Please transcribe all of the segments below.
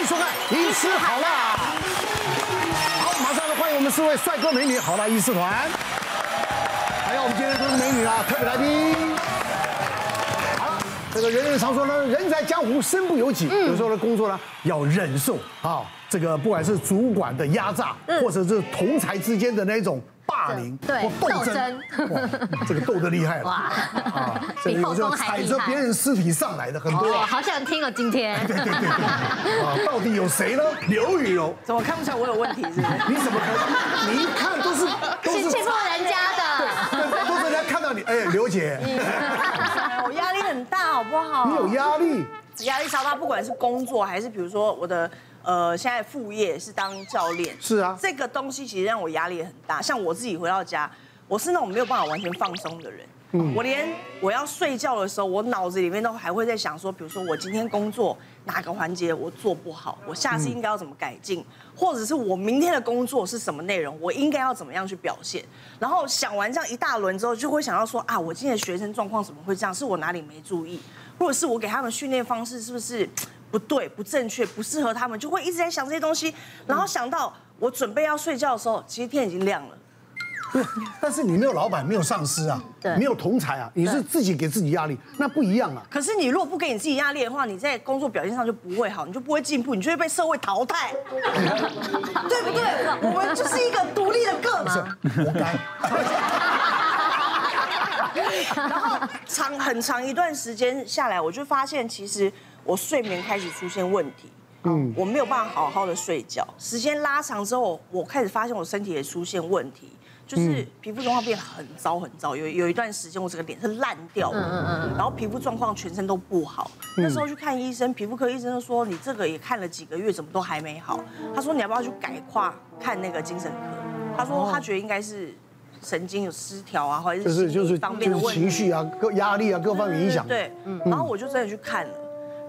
欢迎收看《医师好辣》。好，马上来欢迎我们四位帅哥美女好啦医师团。还有我们今天都是美女啊，特别来宾。好，这个人人常说呢，人在江湖身不由己，有时候的工作呢要忍受啊，这个不管是主管的压榨，或者是同才之间的那种。霸凌对斗争，哇，这个斗得厉害了哇！啊，比后宫还厉害。踩着别人尸体上来的很多，好想听哦，今天。对对对对，啊，到底有谁呢？刘雨柔，怎么看不出来我有问题？是不是？你怎么可能？你一看都是都是欺负人家的，都是人家看到你，哎，刘姐，我压力很大，好不好？你有压力，压力超大，不管是工作还是比如说我的。呃，现在副业是当教练，是啊，这个东西其实让我压力也很大。像我自己回到家，我是那种没有办法完全放松的人，嗯，我连我要睡觉的时候，我脑子里面都还会在想说，比如说我今天工作哪个环节我做不好，我下次应该要怎么改进，或者是我明天的工作是什么内容，我应该要怎么样去表现。然后想完这样一大轮之后，就会想到说啊，我今天的学生状况怎么会这样？是我哪里没注意，或者是我给他们训练方式是不是？不对，不正确，不适合他们，就会一直在想这些东西，然后想到我准备要睡觉的时候，其实天已经亮了。但是你没有老板，没有上司啊，对，没有同才啊，你是自己给自己压力，那不一样啊。可是你如果不给你自己压力的话，你在工作表现上就不会好，你就不会进步，你就会被社会淘汰，对不对？我们就是一个独立的个体，活该。然后长很长一段时间下来，我就发现其实。我睡眠开始出现问题，嗯，我没有办法好好的睡觉。时间拉长之后，我开始发现我身体也出现问题，就是皮肤状况变很糟很糟。有有一段时间，我这个脸是烂掉了，嗯嗯，然后皮肤状况全身都不好。那时候去看医生，皮肤科医生就说：“你这个也看了几个月，怎么都还没好？”他说：“你要不要去改跨看那个精神科？”他说他觉得应该是神经有失调啊，或者是就是方面的问题，情绪啊、各压力啊各方面影响。对，嗯，然后我就真的去看了。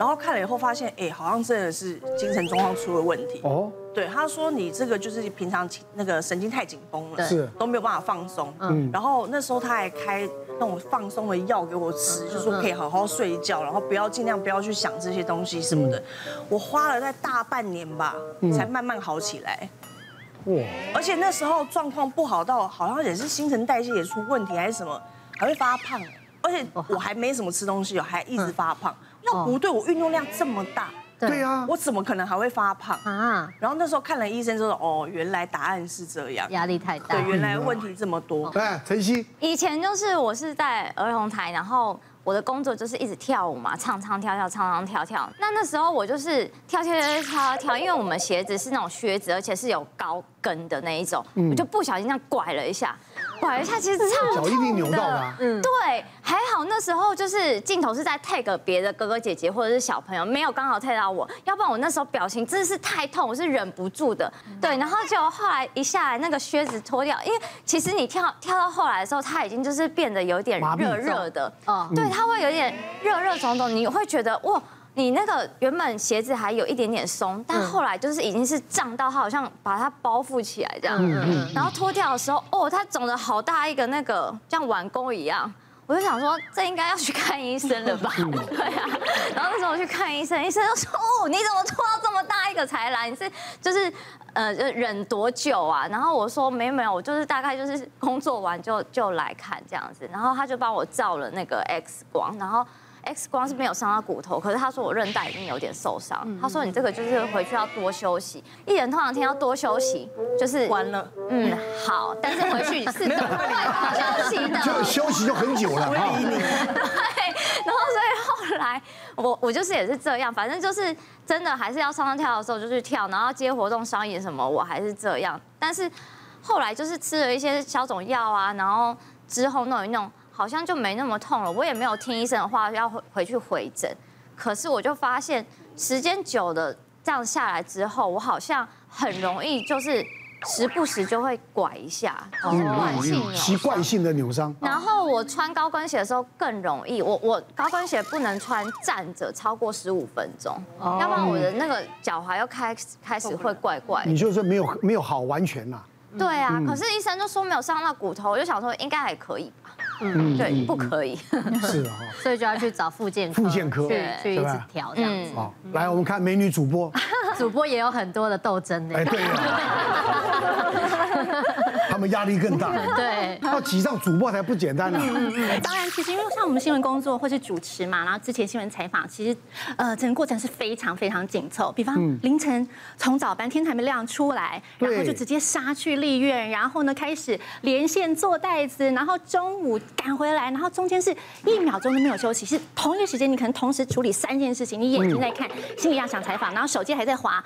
然后看了以后发现，哎，好像真的是精神状况出了问题。哦，对，他说你这个就是平常那个神经太紧绷了，是都没有办法放松。嗯，然后那时候他还开那种放松的药给我吃，就说可以好好睡觉，然后不要尽量不要去想这些东西什么的。我花了在大半年吧，才慢慢好起来。哇！而且那时候状况不好到好像也是新陈代谢也出问题还是什么，还会发胖。而且我还没什么吃东西，还一直发胖。那不对，我运动量这么大，对。啊，我怎么可能还会发胖？啊？然后那时候看了医生，说哦，原来答案是这样，压力太大，对，原来问题这么多。哎，晨曦，以前就是我是在儿童台，然后我的工作就是一直跳舞嘛，唱唱跳跳，唱唱跳跳。那那时候我就是跳跳跳跳跳，因为我们鞋子是那种靴子，而且是有高跟的那一种，我就不小心这样拐了一下。拐一下，其实超痛的。脚一定扭到了。嗯，对，还好那时候就是镜头是在 take 别的哥哥姐姐或者是小朋友，没有刚好 tag 到我，要不然我那时候表情真的是太痛，我是忍不住的。对，然后就后来一下来那个靴子脱掉，因为其实你跳跳到后来的时候，它已经就是变得有点热热的。嗯，对，它会有点热热肿肿，你会觉得哇。你那个原本鞋子还有一点点松，但后来就是已经是胀到它好像把它包覆起来这样，然后脱掉的时候，哦，它肿了好大一个那个像碗弓一样，我就想说这应该要去看医生了吧？对啊，然后那时候我去看医生，医生就说哦，你怎么脱到这么大一个才来？你是就是呃就忍多久啊？然后我说没有没有，我就是大概就是工作完就就来看这样子，然后他就帮我照了那个 X 光，然后。X 光是没有伤到骨头，可是他说我韧带已经有点受伤。他说你这个就是回去要多休息，艺人通常天要多休息，就是完了。嗯，好，但是回去 是的，休息的，就休息就很久了。对，然后所以后来我我就是也是这样，反正就是真的还是要上上跳的时候就去跳，然后接活动商演什么我还是这样。但是后来就是吃了一些消肿药啊，然后之后弄一弄。好像就没那么痛了，我也没有听医生的话要回回去回诊，可是我就发现时间久了这样下来之后，我好像很容易就是时不时就会拐一下，习惯性习惯性的扭伤。然后我穿高跟鞋的时候更容易，我我高跟鞋不能穿站着超过十五分钟，要不然我的那个脚踝又开始开始会怪怪。你就是没有没有好完全呐？对啊，可是医生就说没有伤到骨头，我就想说应该还可以吧。嗯，对，不可以，是啊，所以就要去找复健复健科，去去一直调这样子。好，来，我们看美女主播，主播也有很多的斗争的。哎，对他们压力更大。对，要挤上主播才不简单呢。嗯嗯。当然，其实因为像我们新闻工作或是主持嘛，然后之前新闻采访，其实呃整个过程是非常非常紧凑。比方凌晨从早班天还没亮出来，然后就直接杀去立院，然后呢开始连线做袋子，然后中午赶回来，然后中间是一秒钟都没有休息，是同一个时间你可能同时处理三件事情，你眼睛在看，心里要想采访，然后手机还在滑，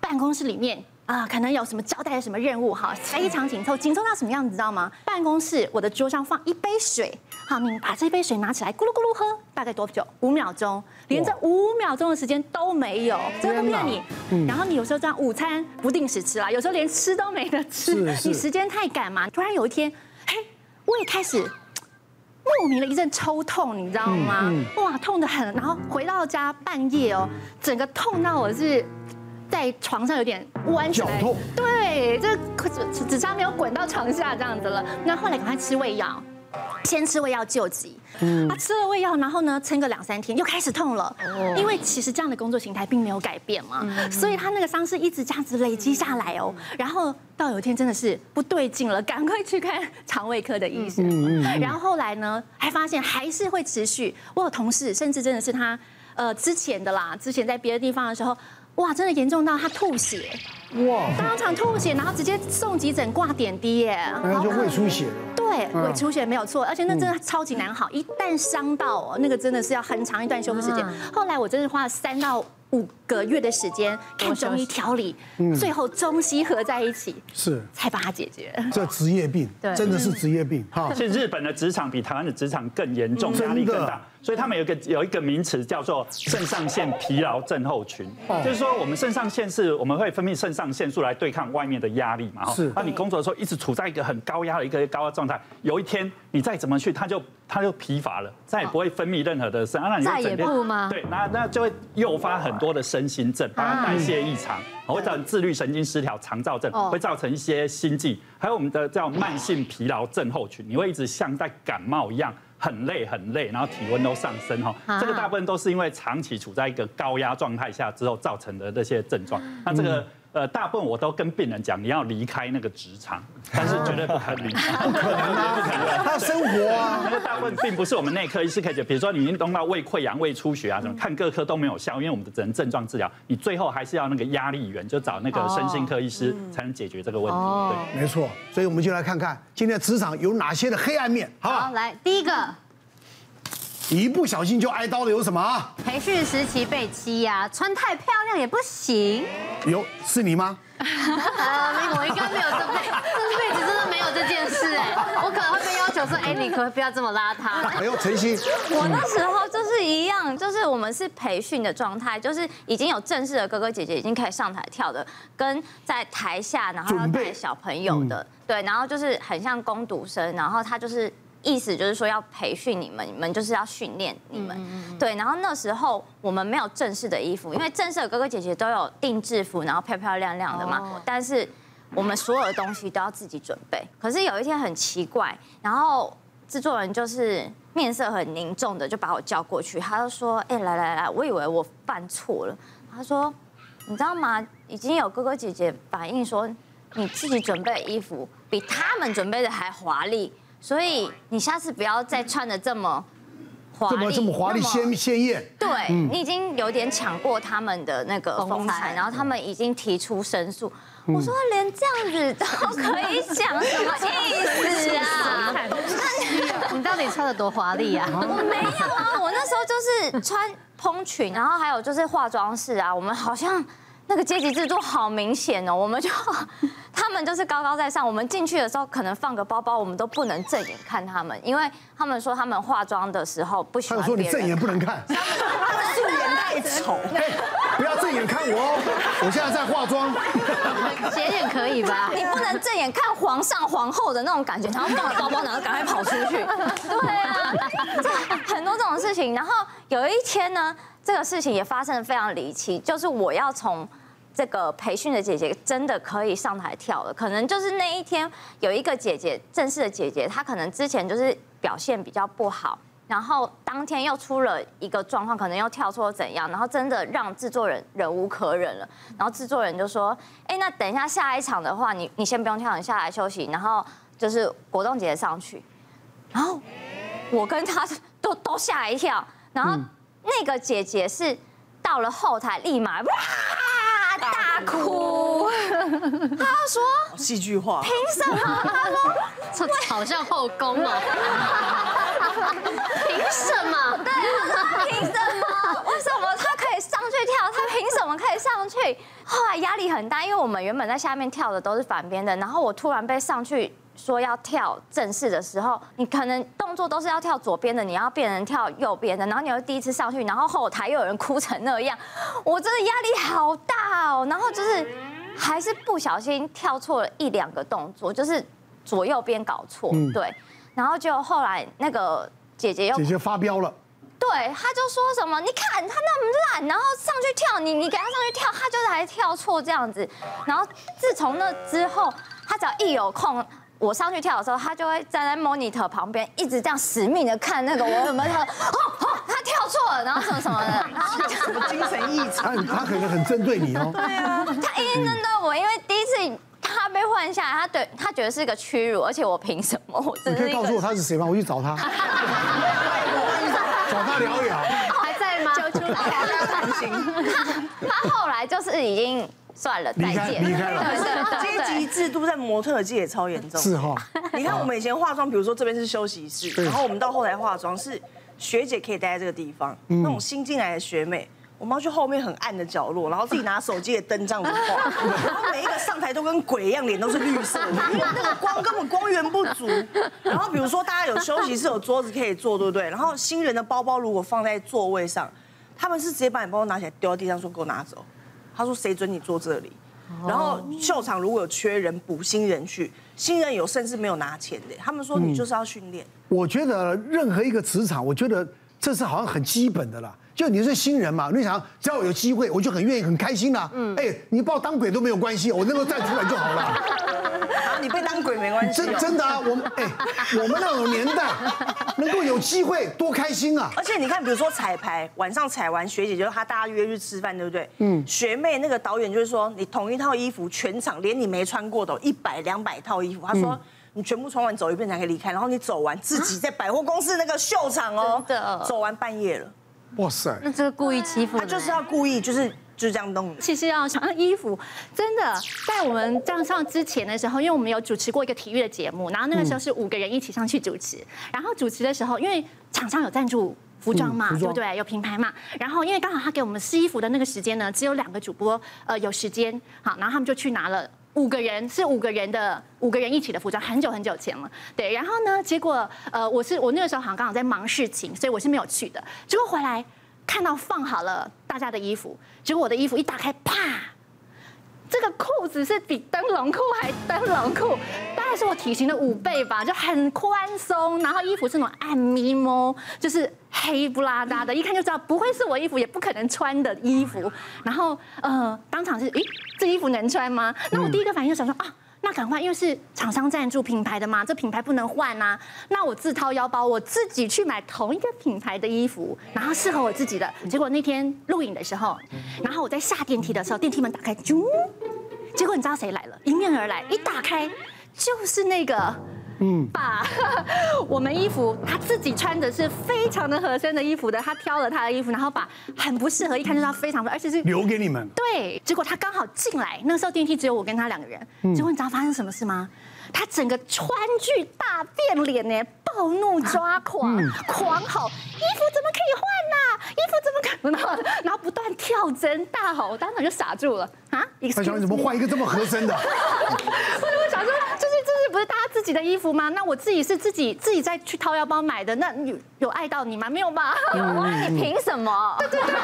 办公室里面。啊，可能有什么交代什么任务哈，非常紧凑，紧凑到什么样子，知道吗？办公室我的桌上放一杯水，好，你把这杯水拿起来，咕噜咕噜喝，大概多久？五秒钟，连这五秒钟的时间都没有，真的不骗你。然后你有时候这样午餐不定时吃啦，有时候连吃都没得吃，你时间太赶嘛。突然有一天，嘿，我也开始莫名的一阵抽痛，你知道吗？哇，痛得很，然后回到家半夜哦，整个痛到我是。在床上有点弯起来，对，这只只差没有滚到床下这样子了。那后来赶快吃胃药，先吃胃药救急。嗯，啊，吃了胃药，然后呢，撑个两三天又开始痛了。哦，因为其实这样的工作形态并没有改变嘛，所以他那个伤势一直这样子累积下来哦。然后到有一天真的是不对劲了，赶快去看肠胃科的医生。然后后来呢，还发现还是会持续。我有同事，甚至真的是他，呃，之前的啦，之前在别的地方的时候。哇，真的严重到他吐血，哇，当场吐血，然后直接送急诊挂点滴耶，然后就胃出血了。对，胃出血没有错，而且那真的超级难好，一旦伤到哦，那个真的是要很长一段休息时间。后来我真的花了三到五个月的时间看中医调理，最后中西合在一起，是。才把它解决。这职业病，对，真的是职业病。哈，其实日本的职场比台湾的职场更严重，压力更大。所以他们有一个有一个名词叫做肾上腺疲劳症候群，就是说我们肾上腺是我们会分泌肾上腺素来对抗外面的压力嘛。是。那你工作的时候一直处在一个很高压的一个高压状态，有一天你再怎么去，它就它就疲乏了，再也不会分泌任何的肾，那你就整天对，那那就会诱发很多的身心症，包括代谢异常，会造成自律神经失调、肠躁症，会造成一些心悸，还有我们的叫慢性疲劳症候群，你会一直像在感冒一样。很累很累，然后体温都上升哈，这个大部分都是因为长期处在一个高压状态下之后造成的这些症状。那这个。呃，大部分我都跟病人讲，你要离开那个职场，但是绝对不可能，不可能啊，不可能，他要生活啊。那个大部分并不是我们内科医师可以解，比如说你已经弄到胃溃疡、胃出血啊什么，看各科都没有效，因为我们的只能症状治疗，你最后还是要那个压力源，就找那个身心科医师才能解决这个问题。对，没错。所以我们就来看看今天的职场有哪些的黑暗面，好，好，来第一个。一不小心就挨刀的有什么？培训时期被欺压，穿太漂亮也不行。有是你吗？呃，我应该没有这辈，这辈子真的没有这件事哎。我可能会被要求说，哎，你可不可以不要这么邋遢？哎呦，晨曦，我那时候就是一样，就是我们是培训的状态，就是已经有正式的哥哥姐姐已经可以上台跳的，跟在台下然后要带小朋友的，对，然后就是很像攻读生，然后他就是。意思就是说要培训你们，你们就是要训练你们，对。然后那时候我们没有正式的衣服，因为正式的哥哥姐姐都有定制服，然后漂漂亮亮的嘛。但是我们所有的东西都要自己准备。可是有一天很奇怪，然后制作人就是面色很凝重的就把我叫过去，他就说：“哎，来来来，我以为我犯错了。”他说：“你知道吗？已经有哥哥姐姐反映说，你自己准备的衣服比他们准备的还华丽。”所以你下次不要再穿的这么华丽，这么这么华丽鲜鲜艳。对，你已经有点抢过他们的那个风采，然后他们已经提出申诉。我说连这样子都可以讲，什么意思啊？你到底穿的多华丽啊？我 没有啊，我那时候就是穿蓬裙，然后还有就是化妆室啊，我们好像。那个阶级制度好明显哦，我们就他们就是高高在上，我们进去的时候可能放个包包，我们都不能正眼看他们，因为他们说他们化妆的时候不喜欢别人。他说你正眼不能看，素颜太丑，不要正眼看我哦，我现在在化妆，斜眼可以吧？你不能正眼看皇上皇后的那种感觉，然后放了包包，然后赶快跑出去。对啊，很多这种事情，然后有一天呢。这个事情也发生的非常离奇，就是我要从这个培训的姐姐真的可以上台跳了，可能就是那一天有一个姐姐正式的姐姐，她可能之前就是表现比较不好，然后当天又出了一个状况，可能又跳错怎样，然后真的让制作人忍无可忍了，然后制作人就说：“哎，那等一下下一场的话，你你先不用跳，你下来休息，然后就是果冻姐姐上去。”然后我跟她 都都吓一跳，然后那个姐姐是到了后台立马哇大哭，她说戏剧化，凭什么？她说好像后宫哦。凭什么？对，凭什么？为什么她可以上去跳？她凭什么可以上去？后来压力很大，因为我们原本在下面跳的都是反边的，然后我突然被上去说要跳正式的时候，你可能动作都是要跳左边的，你要变成跳右边的，然后你又第一次上去，然后后台又有人哭成那样，我真的压力好大哦。然后就是还是不小心跳错了一两个动作，就是左右边搞错，对。然后就后来那个姐姐又姐姐发飙了，对，她就说什么，你看她那么烂，然后上去跳，你你给她上去跳，她就是还跳错这样子。然后自从那之后，她只要一有空，我上去跳的时候，他就会站在 monitor 旁边，一直这样死命的看那个我有没有跳，哦哦，他跳错了，然后什么什么的，然后什么精神异常，他可能很针对你哦。对啊，他一定针对我，因为第一次。他被换下来，他对他觉得是一个屈辱，而且我凭什么？我你可以告诉我他是谁吗？我去找他，找他聊一聊。还在吗？交出来，大家谈心。他后来就是已经算了，再见，离开了。阶级制度在模特界也超严重。是哈，你看我们以前化妆，比如说这边是休息室，然后我们到后台化妆是学姐可以待在这个地方，那种新进来的学妹。我们要去后面很暗的角落，然后自己拿手机的灯这样子画，然后每一个上台都跟鬼一样，脸都是绿色的，因为那个光根本光源不足。然后比如说大家有休息室有桌子可以坐，对不对？然后新人的包包如果放在座位上，他们是直接把你包包拿起来丢到地上说给我拿走。他说谁准你坐这里？然后秀场如果有缺人补新人去，新人有甚至没有拿钱的，他们说你就是要训练。我觉得任何一个职场，我觉得这是好像很基本的啦。就你是新人嘛，你想只要有机会，我就很愿意、很开心啦。嗯，哎，你把我当鬼都没有关系，我能够站出来就好了。啊，你被当鬼没关系。真真的啊，我们哎，我们那种年代，能够有机会多开心啊！而且你看，比如说彩排，晚上彩完，学姐就是她大家约去吃饭，对不对？嗯。学妹那个导演就是说，你同一套衣服，全场连你没穿过的，一百两百套衣服，他说你全部穿完走一遍才可以离开，然后你走完自己在百货公司那个秀场哦，走完半夜了。哇塞！那这个故意欺负，他就是要故意，就是就是这样弄。其实要想衣服，真的在我们这样上之前的时候，因为我们有主持过一个体育的节目，然后那个时候是五个人一起上去主持，然后主持的时候，因为厂商有赞助服装嘛，对不对？有品牌嘛，然后因为刚好他给我们试衣服的那个时间呢，只有两个主播呃有时间，好，然后他们就去拿了。五个人是五个人的五个人一起的服装，很久很久前了。对，然后呢，结果呃，我是我那个时候好像刚好在忙事情，所以我是没有去的。结果回来看到放好了大家的衣服，结果我的衣服一打开，啪！这个裤子是比灯笼裤还灯笼裤，大概是我体型的五倍吧，就很宽松。然后衣服是那种暗咪摸，就是黑不拉搭的，一看就知道不会是我衣服，也不可能穿的衣服。然后呃，当场是，诶，这衣服能穿吗？那我第一个反应就想说啊。那赶快，因为是厂商赞助品牌的嘛，这品牌不能换呐。那我自掏腰包，我自己去买同一个品牌的衣服，然后适合我自己的。结果那天录影的时候，然后我在下电梯的时候，电梯门打开，啾，结果你知道谁来了？迎面而来，一打开就是那个。嗯，把我们衣服他自己穿的是非常的合身的衣服的，他挑了他的衣服，然后把很不适合，一看就知道非常不，而且是留给你们。对，结果他刚好进来，那时候电梯只有我跟他两个人，结果你知道发生什么事吗？他整个川剧大变脸呢，暴怒抓狂，狂吼，衣服怎么可以换呐？衣服怎么可能？然后然后不断跳针大吼，我当场就傻住了啊！他想你怎么换一个这么合身的？我怎么想说，就是不是大家自己的衣服吗？那我自己是自己自己再去掏腰包买的，那有有爱到你吗？没有吧？有啊，你 凭什么？对对对对。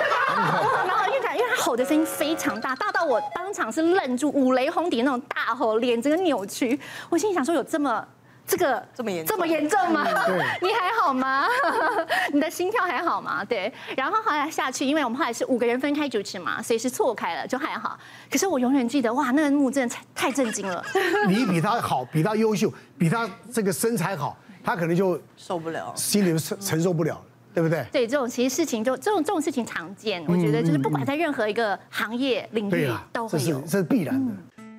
然后因为他因为他吼的声音非常大，大到我当场是愣住，五雷轰顶那种大吼，脸整个扭曲。我心里想说，有这么这个这么严这么严重吗？你还好吗？你的心跳还好吗？对。然后后来下去，因为我们后来是五个人分开主持嘛，所以是错开了，就还好。可是我永远记得，哇，那个幕真的太震惊了。你比他好，比他优秀，比他这个身材好。他可能就受不了，心里承承受不了，对不对？对，这种其实事情就这种这种事情常见，我觉得就是不管在任何一个行业领域都会有，这是必然的。